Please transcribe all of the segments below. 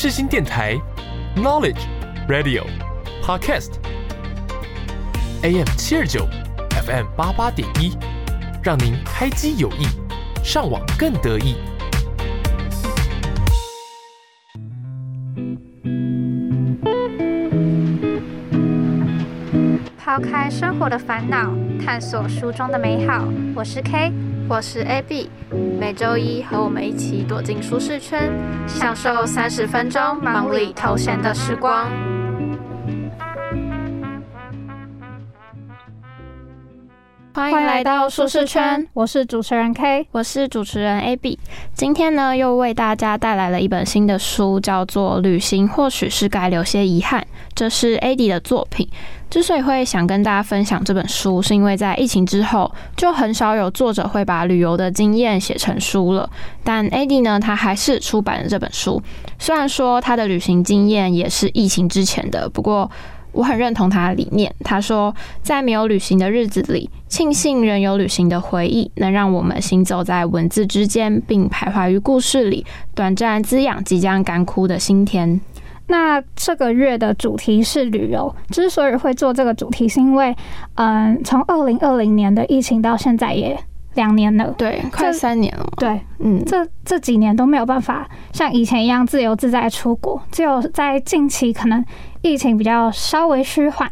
世新电台，Knowledge Radio Podcast AM 七二九 FM 八八点一，让您开机有益，上网更得意。抛开生活的烦恼，探索书中的美好。我是 K，我是 AB，每周一和我们一起躲进舒适圈，享受三十分钟忙里偷闲的时光。欢迎来到舒适圈，我是主持人 K，我是主持人 AB。今天呢，又为大家带来了一本新的书，叫做《旅行或许是该留些遗憾》，这是 AD 的作品。之所以会想跟大家分享这本书，是因为在疫情之后，就很少有作者会把旅游的经验写成书了。但 AD 呢，他还是出版了这本书。虽然说他的旅行经验也是疫情之前的，不过我很认同他的理念。他说，在没有旅行的日子里，庆幸仍有旅行的回忆，能让我们行走在文字之间，并徘徊于故事里，短暂滋养即将干枯的心田。那这个月的主题是旅游。之所以会做这个主题，是因为，嗯，从二零二零年的疫情到现在也两年了，对，快三年了。对，嗯，这这几年都没有办法像以前一样自由自在出国，只有在近期可能疫情比较稍微趋缓，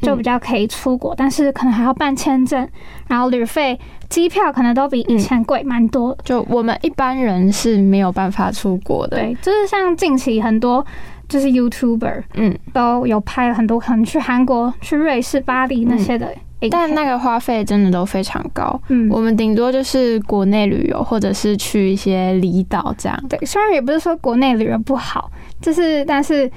就比较可以出国，但是可能还要办签证，然后旅费、机票可能都比以前贵蛮多。就我们一般人是没有办法出国的。对，就是像近期很多。就是 YouTuber，嗯，都有拍了很多，可能去韩国、去瑞士、巴黎那些的，但那个花费真的都非常高。嗯，我们顶多就是国内旅游，或者是去一些离岛这样。对，虽然也不是说国内旅游不好，就是但是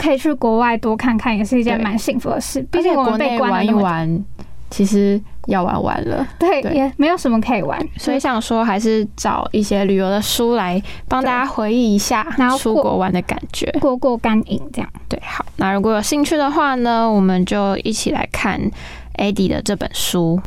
可以去国外多看看，也是一件蛮幸福的事。毕竟我们被关一玩。其实要玩完了，对，也没有什么可以玩，所以想说还是找一些旅游的书来帮大家回忆一下出国玩的感觉，过过干瘾这样。对，好，那如果有兴趣的话呢，我们就一起来看 AD 的这本书。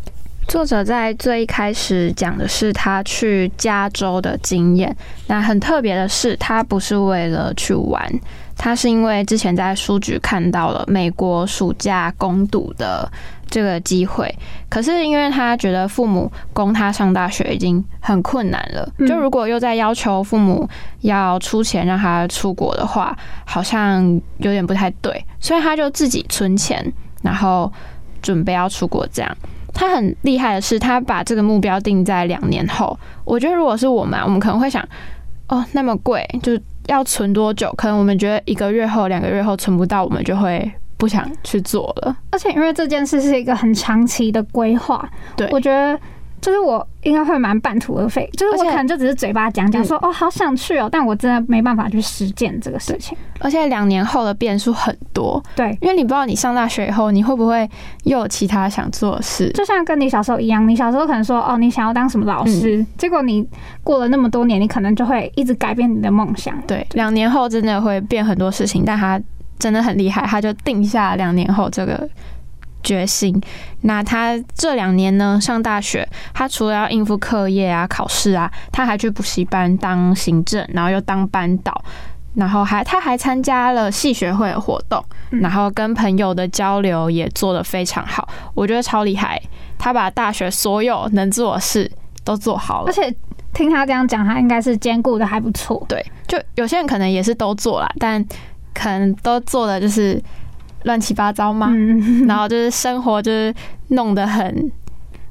作者在最一开始讲的是他去加州的经验，那很特别的是，他不是为了去玩，他是因为之前在书局看到了美国暑假攻读的。这个机会，可是因为他觉得父母供他上大学已经很困难了，就如果又在要求父母要出钱让他出国的话，好像有点不太对，所以他就自己存钱，然后准备要出国。这样，他很厉害的是，他把这个目标定在两年后。我觉得如果是我们，我们可能会想，哦，那么贵，就是要存多久？可能我们觉得一个月后、两个月后存不到，我们就会。不想去做了，而且因为这件事是一个很长期的规划，对我觉得就是我应该会蛮半途而废，就是我可能就只是嘴巴讲讲说哦好想去哦，但我真的没办法去实践这个事情。而且两年后的变数很多，对，因为你不知道你上大学以后你会不会又有其他想做的事，就像跟你小时候一样，你小时候可能说哦你想要当什么老师，结果你过了那么多年，你可能就会一直改变你的梦想。对，两年后真的会变很多事情，但他。真的很厉害，他就定下两年后这个决心。那他这两年呢，上大学，他除了要应付课业啊、考试啊，他还去补习班当行政，然后又当班导，然后还他还参加了系学会的活动，然后跟朋友的交流也做得非常好，我觉得超厉害。他把大学所有能做的事都做好了，而且听他这样讲，他应该是兼顾的还不错。对，就有些人可能也是都做了，但。可能都做的就是乱七八糟嘛，然后就是生活就是弄得很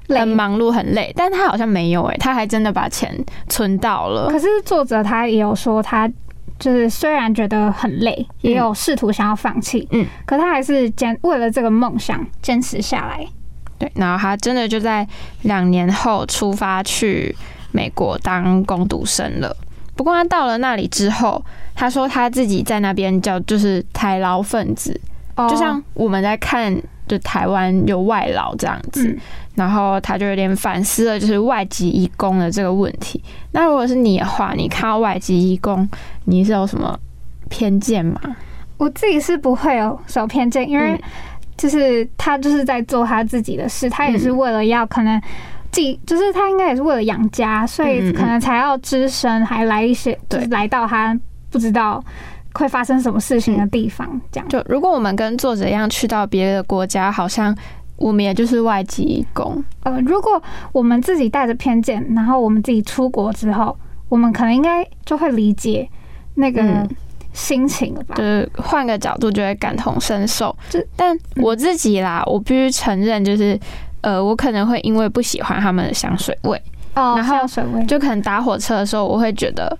很忙碌很累，但他好像没有哎，他还真的把钱存到了。可是作者他也有说，他就是虽然觉得很累，也有试图想要放弃，嗯，可他还是坚为了这个梦想坚持下来。对，然后他真的就在两年后出发去美国当工读生了。不过他到了那里之后，他说他自己在那边叫就是台劳分子，就像我们在看就台湾有外劳这样子，然后他就有点反思了，就是外籍义工的这个问题。那如果是你的话，你看到外籍义工，你是有什么偏见吗？我自己是不会有什么偏见，因为就是他就是在做他自己的事，他也是为了要可能。自己就是他应该也是为了养家，所以可能才要只身还来一些，就是来到他不知道会发生什么事情的地方。这样，就如果我们跟作者一样去到别的国家，好像我们也就是外籍工。呃，如果我们自己带着偏见，然后我们自己出国之后，我们可能应该就会理解那个嗯心情了吧？就是换个角度就会感同身受。就但我自己啦，我必须承认，就是呃，我可能会因为不喜欢他们的香水味，哦，然后香水味，就可能搭火车的时候，我会觉得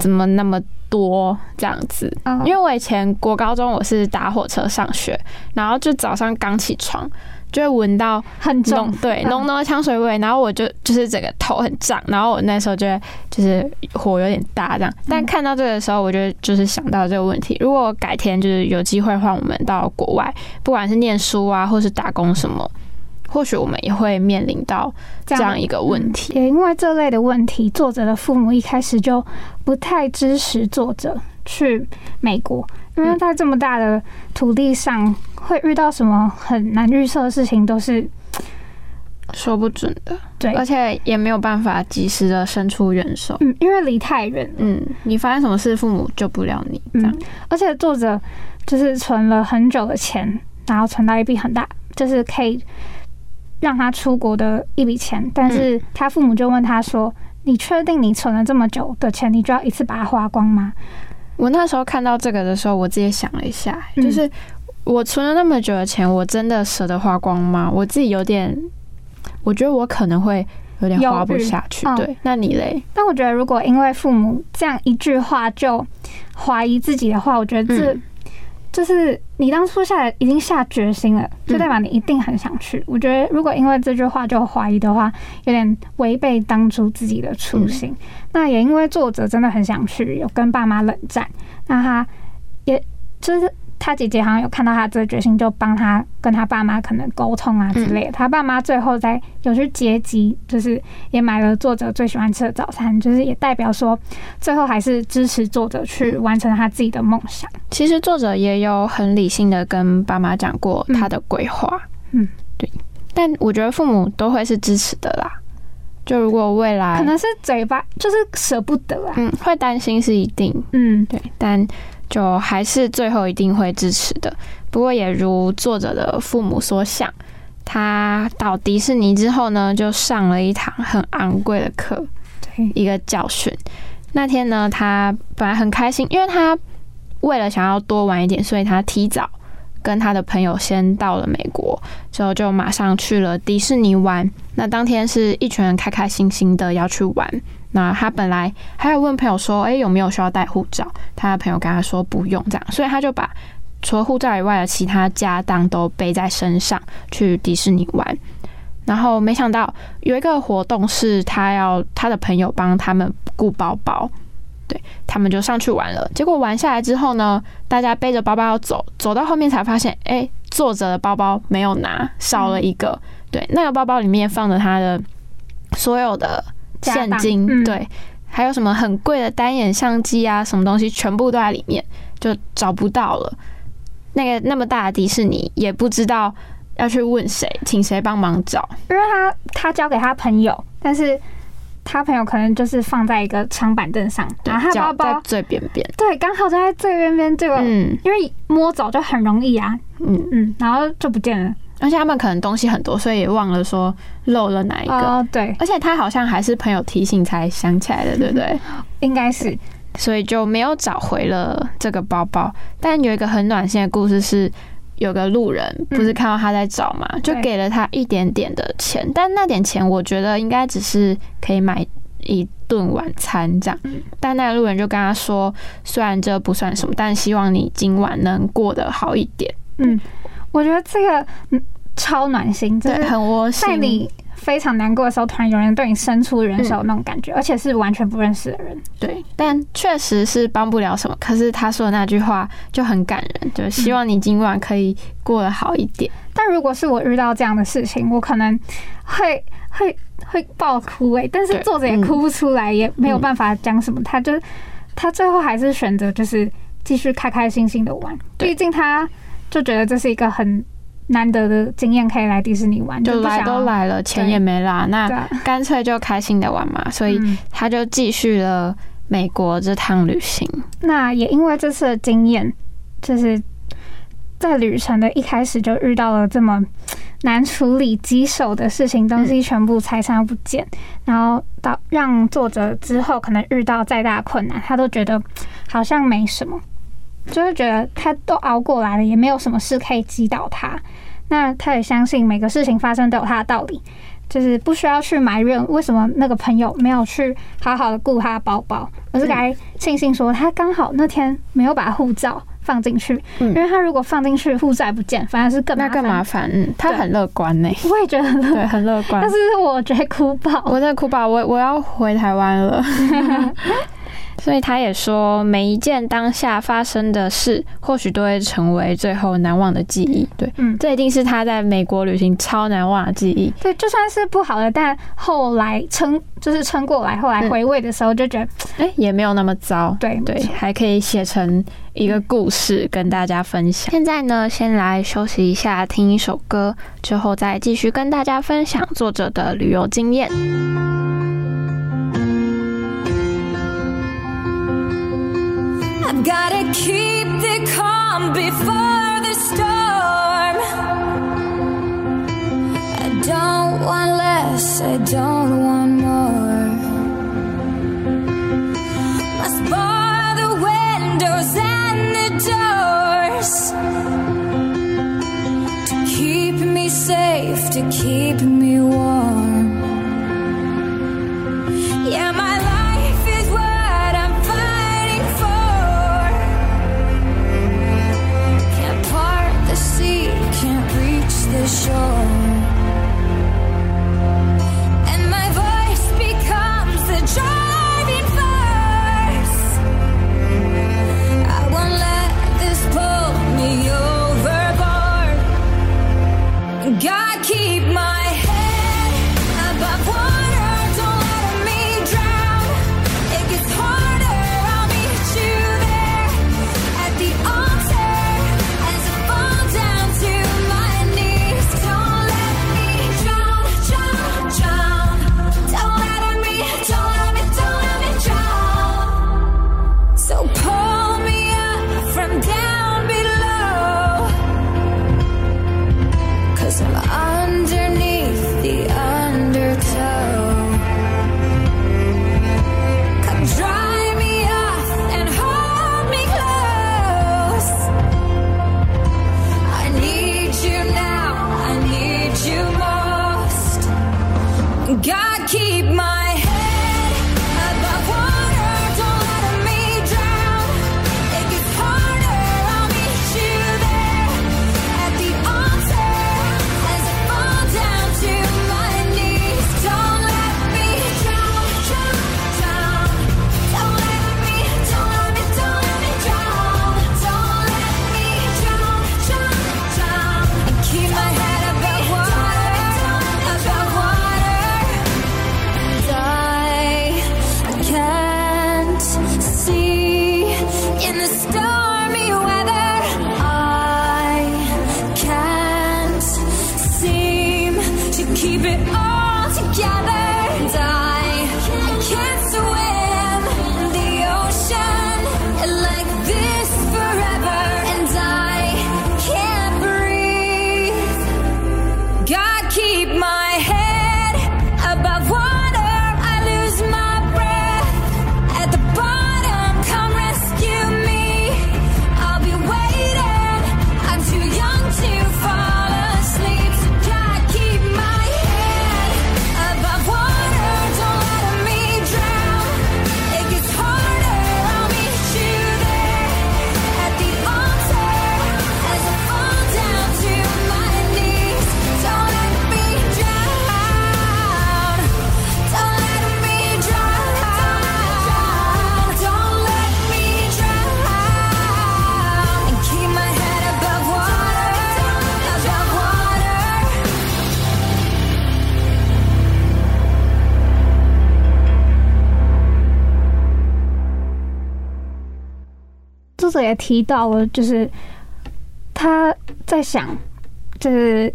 怎么那么多这样子。嗯因为我以前国高中我是搭火车上学，然后就早上刚起床就会闻到很重浓，对嗯浓浓的香水味，然后我就就是整个头很胀，然后我那时候就会就是火有点大这样。但看到这个的时候，我就就是想到这个问题，如果改天就是有机会换我们到国外，不管是念书啊，或是打工什么，或许我们也会面临到这样一个问题。也因为这类的问题，作者的父母一开始就不太支持作者去美国，因为在这么大的土地上，会遇到什么很难预测的事情，都是说不准的，对，而且也没有办法及时的伸出援手。嗯，因为离太远，嗯，你发生什么事，父母救不了你，这样。嗯，而且作者就是存了很久的钱，然后存到一笔很大，就是可以让他出国的一笔钱，但是他父母就问他说：“你确定你存了这么久的钱，你就要一次把它花光吗我那时候看到这个的时候，我自己也想了一下，嗯就是我存了那么久的钱，我真的舍得花光吗？我自己有点，我觉得我可能会有点花不下去。嗯对，那你嘞？？”但我觉得，如果因为父母这样一句话就怀疑自己的话，我觉得这、嗯就是你当初下来已经下决心了，就代表你一定很想去。我觉得，如果因为这句话就怀疑的话，有点违背当初自己的初心。那也因为作者真的很想去，有跟爸妈冷战，那他也就是他姐姐好像有看到他这个决心，就帮他跟他爸妈可能沟通啊之类的。他爸妈最后在有去接机，就是也买了作者最喜欢吃的早餐，就是也代表说最后还是支持作者去完成他自己的梦想。其实作者也有很理性的跟爸妈讲过他的规划。嗯，对。但我觉得父母都会是支持的啦。就如果未来可能是嘴巴就是舍不得啊。嗯会担心是一定，嗯，对，但就还是最后一定会支持的。不过也如作者的父母所想，他到迪士尼之后呢，就上了一堂很昂贵的课，对，一个教训。那天呢，他本来很开心，因为他为了想要多玩一点，所以他提早跟他的朋友先到了美国，之后就马上去了迪士尼玩。那当天是一群人开开心心的要去玩。那他本来还有问朋友说，诶，有没有需要带护照？他的朋友跟他说不用这样，所以他就把除了护照以外的其他家当都背在身上去迪士尼玩。然后没想到有一个活动是他要他的朋友帮他们顾包包，对他们就上去玩了。结果玩下来之后呢，大家背着包包走，走到后面才发现，哎，作者的包包没有拿，少了一个。对，那个包包里面放着他的所有的现金，嗯对，还有什么很贵的单眼相机啊，什么东西全部都在里面，就找不到了。那个那么大的迪士尼也不知道要去问谁，请谁帮忙找。因为他他交给他朋友，但是他朋友可能就是放在一个长板凳上，对然后他包包最边边。对刚好就在最边边这个，嗯因为摸走就很容易啊，嗯，嗯，然后就不见了。而且他们可能东西很多，所以也忘了说漏了哪一个。哦，对，而且他好像还是朋友提醒才想起来的，对不对？应该是所以就没有找回了这个包包。但有一个很暖心的故事是，有个路人不是看到他在找嘛，就给了他一点点的钱，但那点钱我觉得应该只是可以买一顿晚餐这样。但那个路人就跟他说，虽然这不算什么，但希望你今晚能过得好一点。嗯，我觉得这个嗯超暖心，就对，是很窝心。在你非常难过的时候，突然有人对你伸出援手那种感觉，而且是完全不认识的人。对，但确实是帮不了什么。可是他说的那句话就很感人，就希望你今晚可以过得好一点。但如果是我遇到这样的事情，我可能会会会爆哭诶、但是对作者也嗯哭不出来，也没有办法讲什么，他就他最后还是选择就是继续开开心心的玩，毕竟他就觉得这是一个很难得的经验，可以来迪士尼玩，就来都来了，钱也没啦，那干脆就开心的玩嘛。所以嗯他就继续了美国这趟旅行。那也因为这次的经验，就是在旅程的一开始就遇到了这么难处理棘手的事情，东西全部拆散不见，然后到让作者之后可能遇到再大困难，他都觉得好像没什么，就是觉得他都熬过来了，也没有什么事可以击倒他。那他也相信每个事情发生都有他的道理，就是不需要去埋怨为什么那个朋友没有去好好的顾他的包包，而是该庆幸说他刚好那天没有把护照放进去，嗯因为他如果放进去护照也不见，反而是更那更麻烦。嗯，他很乐观呢，我也觉得很乐对，很乐观但。是我觉得哭爆。我在哭爆，我我要回台湾了。所以他也说，每一件当下发生的事，或许都会成为最后难忘的记忆。对，嗯，这一定是他在美国旅行超难忘的记忆。对，就算是不好的，但后来撑就是撑过来，后来回味的时候就觉得，哎、也没有那么糟。对对，还可以写成一个故事跟大家分享。现在呢，先来休息一下，听一首歌，之后再继续跟大家分享作者的旅游经验。To keep me warm. Shore. Keep my 作者也提到了，就是他在想，就是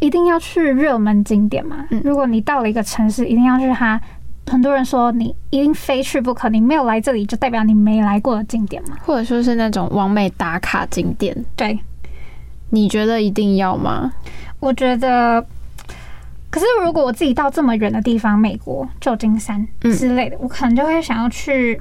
一定要去热门景点嘛。嗯如果你到了一个城市，一定要去它很多人说你一定非去不可，你没有来这里就代表你没来过的景点嘛。或者说是那种完美打卡景点，对，你觉得一定要吗？我觉得。可是，如果我自己到这么远的地方，美国旧金山嗯之类的，我可能就会想要去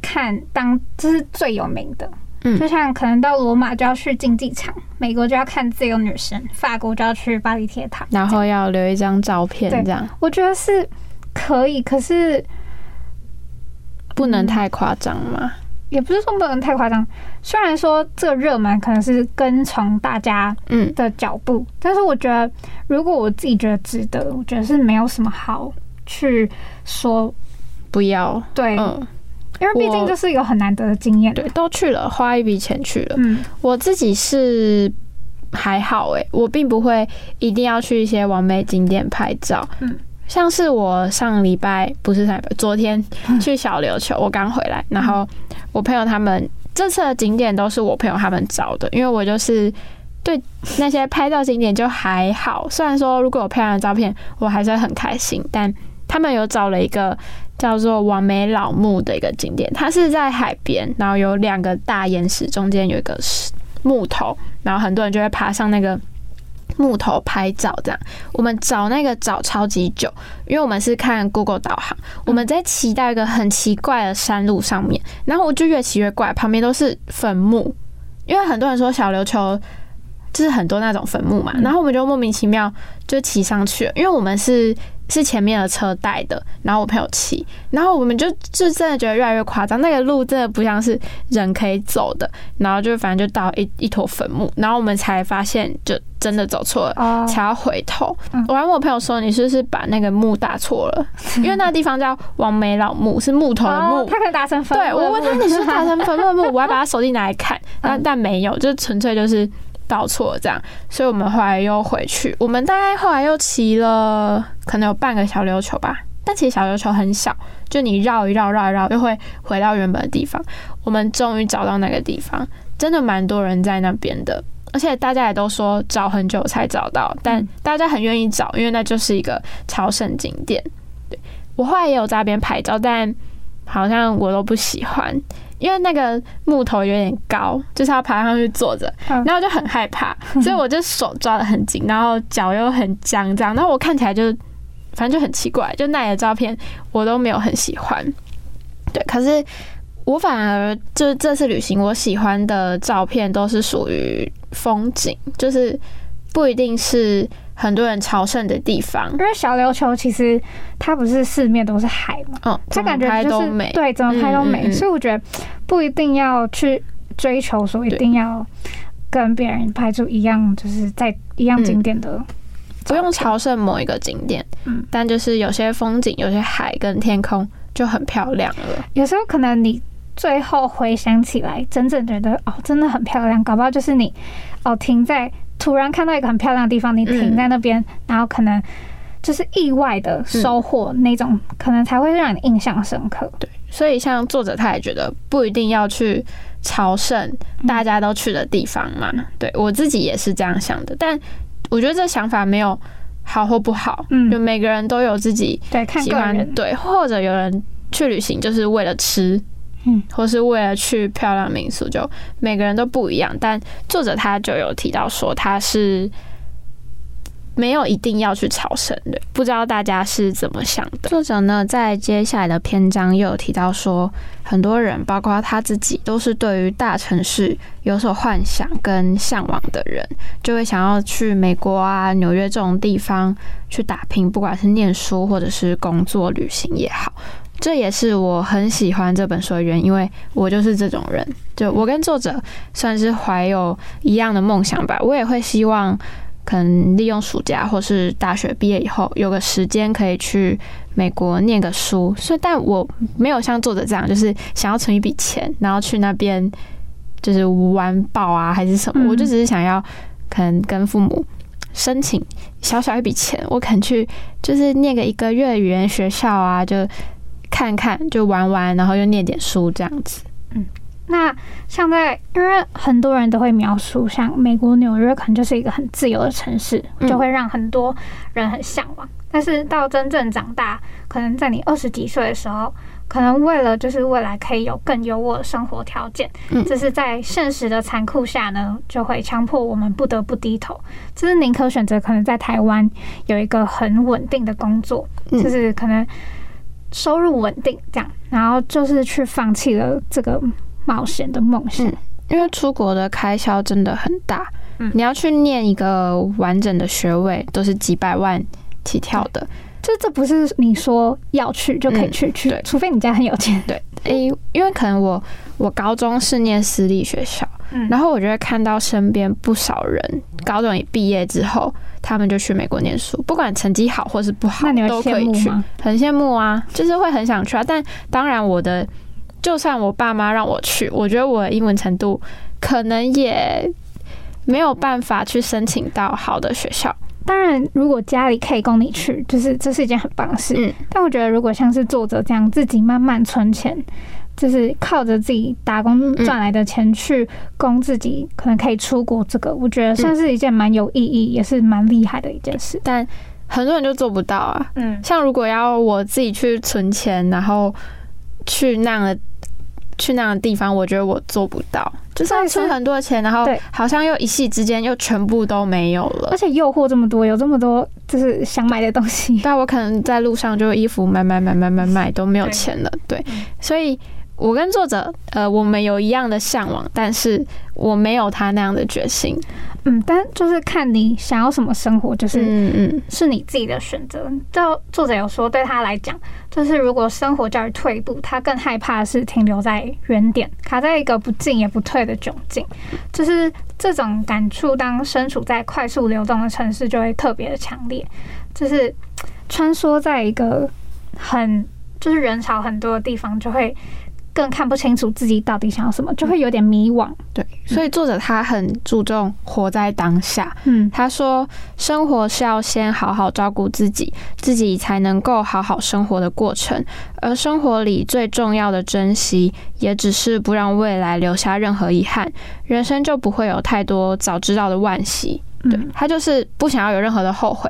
看当这是最有名的。嗯就像可能到罗马就要去竞技场，美国就要看自由女神，法国就要去巴黎铁塔。然后要留一张照片，这样我觉得是可以，可是不能太夸张嘛。也不是说不能太夸张。虽然说这个热门可能是跟从大家嗯，的脚步，但是我觉得如果我自己觉得值得，我觉得是没有什么好去说不要，对，嗯，因为毕竟我这是一个很难得的经验。对，，都去了，花一笔钱去了。嗯，我自己是还好诶、我并不会一定要去一些完美景点拍照。嗯，像是我上礼拜不是上礼拜，昨天去小琉球，我刚回来，然后我朋友他们这次的景点都是我朋友他们找的，因为我就是。对那些拍照景点就还好，虽然说如果有漂亮的照片，我还是很开心。但他们有找了一个叫做完美老木的一个景点，它是在海边，然后有两个大岩石，中间有一个木头，然后很多人就会爬上那个木头拍照。这样，我们找那个找超级久，因为我们是看 Google 导航，我们在骑到一个很奇怪的山路上面，然后我就越骑越怪，旁边都是坟墓，因为很多人说小琉球。就是很多那种坟墓嘛，然后我们就莫名其妙就骑上去了，因为我们是是前面的车带的，然后我朋友骑，然后我们就就真的觉得越来越夸张，那个路真的不像是人可以走的，然后就反正就到一一坨坟墓，然后我们才发现就真的走错了。哦，才要回头嗯，我还问我朋友说：“你是不是把那个墓打错了？因为那个地方叫王梅老墓，是木头的木哦，。他可能打成分。对我问他：“你是打成坟墓的墓？”我还把他手机拿来看，但嗯但没有，就纯粹就是报错了这样。所以我们后来又回去，我们大概后来又骑了可能有半个小琉球吧。但其实小琉球很小，就你绕一绕绕一绕，又会回到原本的地方。我们终于找到那个地方，真的蛮多人在那边的，而且大家也都说找很久才找到，但大家很愿意找，因为那就是一个朝圣景点。对我后来也有在那边拍照，但好像我都不喜欢，因为那个木头有点高，就是要爬上去坐着，嗯然后我就很害怕，所以我就手抓得很紧，然后脚又很僵，这样，然后我看起来就反正就很奇怪，就那里的照片我都没有很喜欢。对，可是我反而就是这次旅行，我喜欢的照片都是属于风景，就是不一定是很多人朝圣的地方因。为小琉球其实它不是四面都是海嘛，嗯，它感觉就是都美。对，怎么拍都美，嗯嗯嗯所以我觉得不一定要去追求说一定要跟别人拍出一样，就是在一样景点的不用朝圣某一个景点，嗯但就是有些风景、有些海跟天空就很漂亮了。有时候可能你最后回想起来，真正觉得哦，真的很漂亮，搞不好就是你哦停在突然看到一个很漂亮的地方，你停在那边，然后可能就是意外的收获那种，可能才会让你印象深刻。对，所以像作者他也觉得不一定要去朝圣大家都去的地方嘛。对我自己也是这样想的，但我觉得这想法没有好或不好，嗯。就每个人都有自己对，看喜个人，欢对，或者有人去旅行就是为了吃，嗯，或是为了去漂亮民宿，就每个人都不一样。但作者他就有提到说，他是没有一定要去朝圣的，不知道大家是怎么想的。作者呢，在接下来的篇章又有提到说，很多人，包括他自己，都是对于大城市有所幻想跟向往的人，就会想要去美国啊、纽约这种地方去打拼，不管是念书或者是工作、旅行也好。这也是我很喜欢这本书的原因，因为我就是这种人。就我跟作者算是怀有一样的梦想吧，我也会希望可能利用暑假或是大学毕业以后有个时间可以去美国念个书。所以，但我没有像作者这样，就是想要存一笔钱，然后去那边就是玩爆啊，还是什么。嗯我就只是想要可能跟父母申请小小一笔钱，我可能去就是念个一个月语言学校啊，就看看就玩玩，然后又念点书这样子。嗯那像在，因为很多人都会描述，像美国纽约可能就是一个很自由的城市，嗯就会让很多人很向往。但是到真正长大，可能在你二十几岁的时候，可能为了就是未来可以有更优渥的生活条件，嗯这是在现实的残酷下呢，就会强迫我们不得不低头。就是宁可选择可能在台湾有一个很稳定的工作，嗯就是可能收入稳定这样，然后就是去放弃了这个冒险的梦想。嗯因为出国的开销真的很大，嗯你要去念一个完整的学位，都是几百万起跳的。就这不是你说要去就可以去、去对，除非你家很有钱。对，诶、因为可能我我高中是念私立学校，嗯然后我就会看到身边不少人高中一毕业之后，他们就去美国念书，不管成绩好或是不好那你，会都可以去？很羡慕啊，就是会很想去啊。但当然，我的就算我爸妈让我去，我觉得我的英文程度可能也没有办法去申请到好的学校。当然，如果家里可以供你去，就是这是一件很棒的事。嗯但我觉得，如果像是作者这样自己慢慢存钱，就是靠着自己打工赚来的钱去供自己，可能可以出国，这个我觉得算是一件蛮有意义，也是蛮厉害的一件事。但很多人就做不到啊。嗯，像如果要我自己去存钱，然后去那样的去那样的地方，我觉得我做不到，就是要出很多钱，然后好像又一夕之间又全部都没有了而。且诱惑这么多，有这么多就是想买的东西。但我可能在路上就衣服买买买买买买都没有钱了，对嗯，所以我跟作者呃我们有一样的向往，但是我没有他那样的决心。嗯，但就是看你想要什么生活，就是嗯嗯是你自己的选择。就作者有说，对他来讲，就是如果生活叫你退步，他更害怕的是停留在原点，卡在一个不进也不退的窘境。就是这种感触，当身处在快速流动的城市，就会特别的强烈。就是穿梭在一个很就是人潮很多的地方，就会更看不清楚自己到底想要什么，就会有点迷惘。对，所以作者他很注重活在当下。嗯，他说：“生活是要先好好照顾自己，自己才能够好好生活的过程。而生活里最重要的珍惜，也只是不让未来留下任何遗憾，人生就不会有太多早知道的惋惜。对嗯他就是不想要有任何的后悔。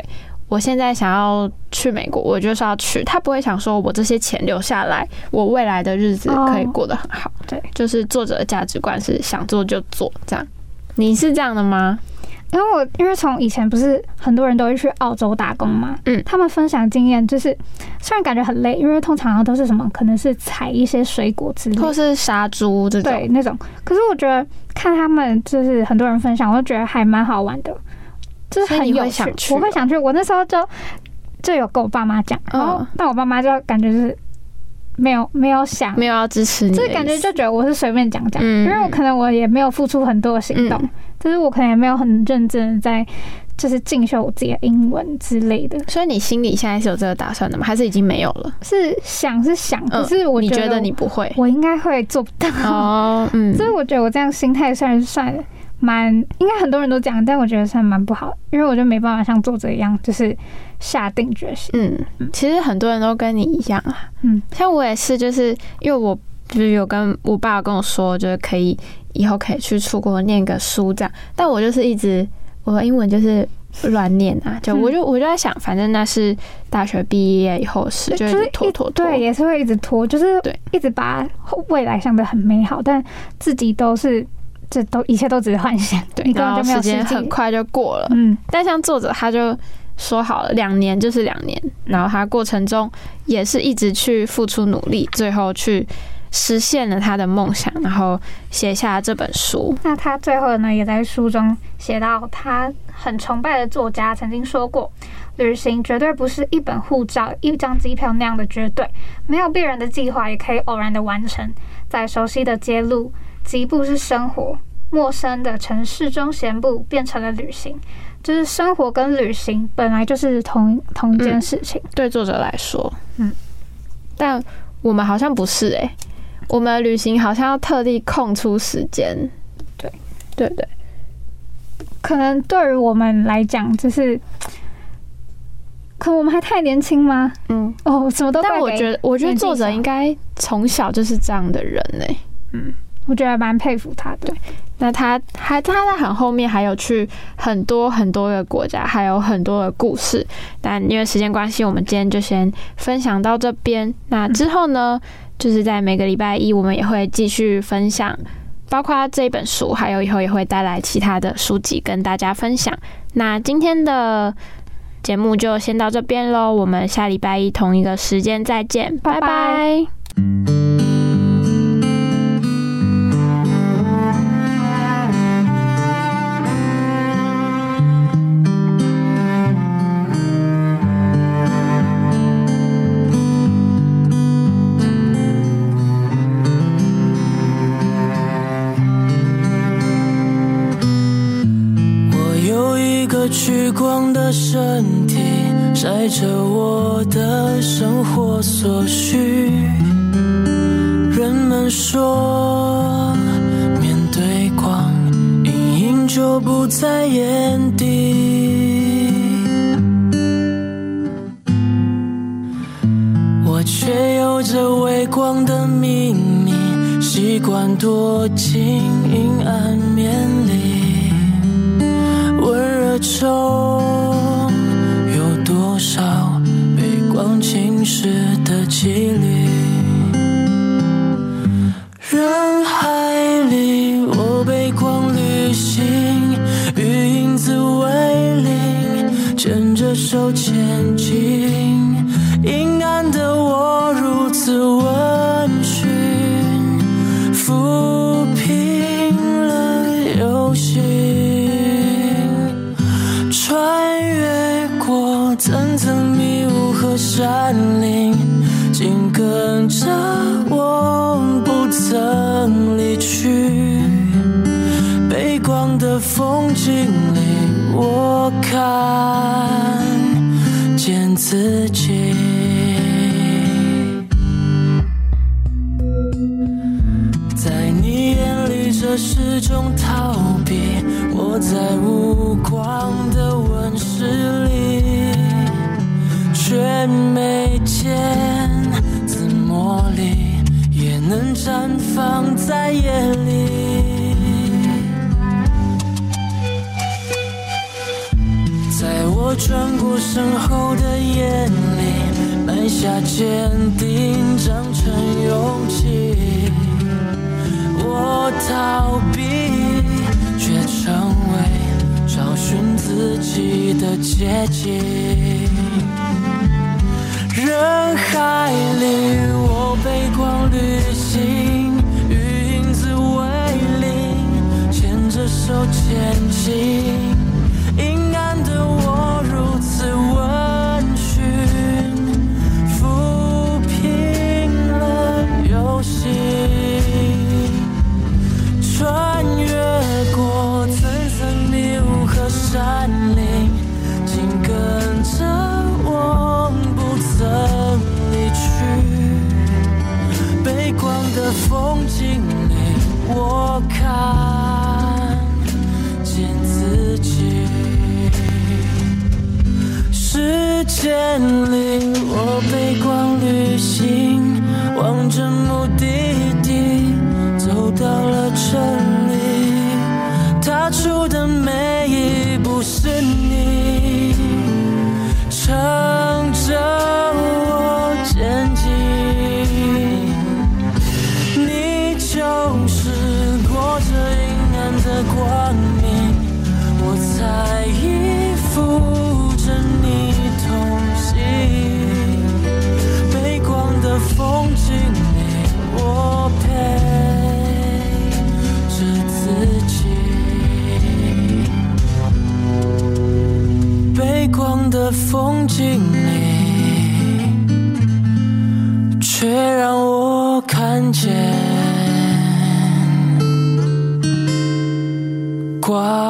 我现在想要去美国，我就是要去。他不会想说我这些钱留下来，我未来的日子可以过得很好。对，就是作者的价值观是想做就做，这样。你是这样的吗？因为我因为从以前不是很多人都会去澳洲打工嘛，嗯他们分享经验就是虽然感觉很累，因为通常都是什么可能是采一些水果之类的，或是杀猪这种？对那种，可是我觉得看他们就是很多人分享，我就觉得还蛮好玩的，就是很有趣想去哦。我会想去，我那时候就就有跟我爸妈讲，然后嗯但我爸妈就感觉是没有没有想没有要支持你就是感觉就觉得我是随便讲讲，嗯。因为我可能我也没有付出很多的行动，嗯。就是我可能也没有很认真的在就是进修我自己的英文之类的，所以你心里现在是有这个打算的吗？还是已经没有了？是想是想，可是我觉嗯你觉得你不会？我应该会做不到，哦，嗯，所 以我觉得我这样心态虽然算蛮，应该很多人都这样，但我觉得算蛮不好，因为我就没办法像作者一样，就是下定决心。嗯，其实很多人都跟你一样啊，嗯，像我也是，就是因为我就是有跟我爸跟我说，就是可以以后可以去出国念个书这样，但我就是一直我的英文就是乱念啊，就嗯我就我就在想，反正那是大学毕业以后是，就是一拖拖。拖，对，也是会一直拖，就是对。一直把未来想的很美好，但自己都是这都一切都只是幻想，对你根本就没有然后时间。很快就过了，嗯，但像作者他就说好了，两年就是两年，然后他过程中也是一直去付出努力，最后去实现了他的梦想，然后写下这本书。那他最后呢，也在书中写到，他很崇拜的作家曾经说过，旅行绝对不是一本护照、一张机票那样的绝对，没有必然的计划也可以偶然的完成，在熟悉的街路，疾步是生活。陌生的城市中闲步变成了旅行，就是生活跟旅行本来就是同同一件事情。对作者来说，嗯，但我们好像不是诶、我们旅行好像要特地空出时间，对对对？可能对于我们来讲，就是，可能我们还太年轻吗？嗯，哦，什么都但我觉得，我觉得作者应该从小就是这样的人呢、我觉得蛮佩服他的。那他还他在很后面还有去很多很多的国家，还有很多的故事。但因为时间关系，我们今天就先分享到这边。那之后呢，就是在每个礼拜一，我们也会继续分享，包括这一本书，还有以后也会带来其他的书籍跟大家分享。那今天的节目就先到这边喽，我们下礼拜一同一个时间再见，拜拜拜拜身体，晒着我的生活所需。人们说，面对光，阴影就不在眼底。我却有着微光的秘密，习惯躲进阴暗面里。温热中时的几率？人海里，我被光旅行，与影子为邻，牵着手前进。阴暗的我如此山林，紧跟着我不曾离去。背光的风景里，我看见自己。在你眼里，这是种逃避。我在无光的温室里，没见紫茉莉也能绽放在夜里。在我转过身后的眼里，埋下坚定，长成勇气。我逃避，却成为找寻自己的捷径。人海里，我背光旅行，与影子为邻，牵着手前进。我背光旅行，望着目的地，走到了这里。踏出的每一步是你，风景里，却让我看见光。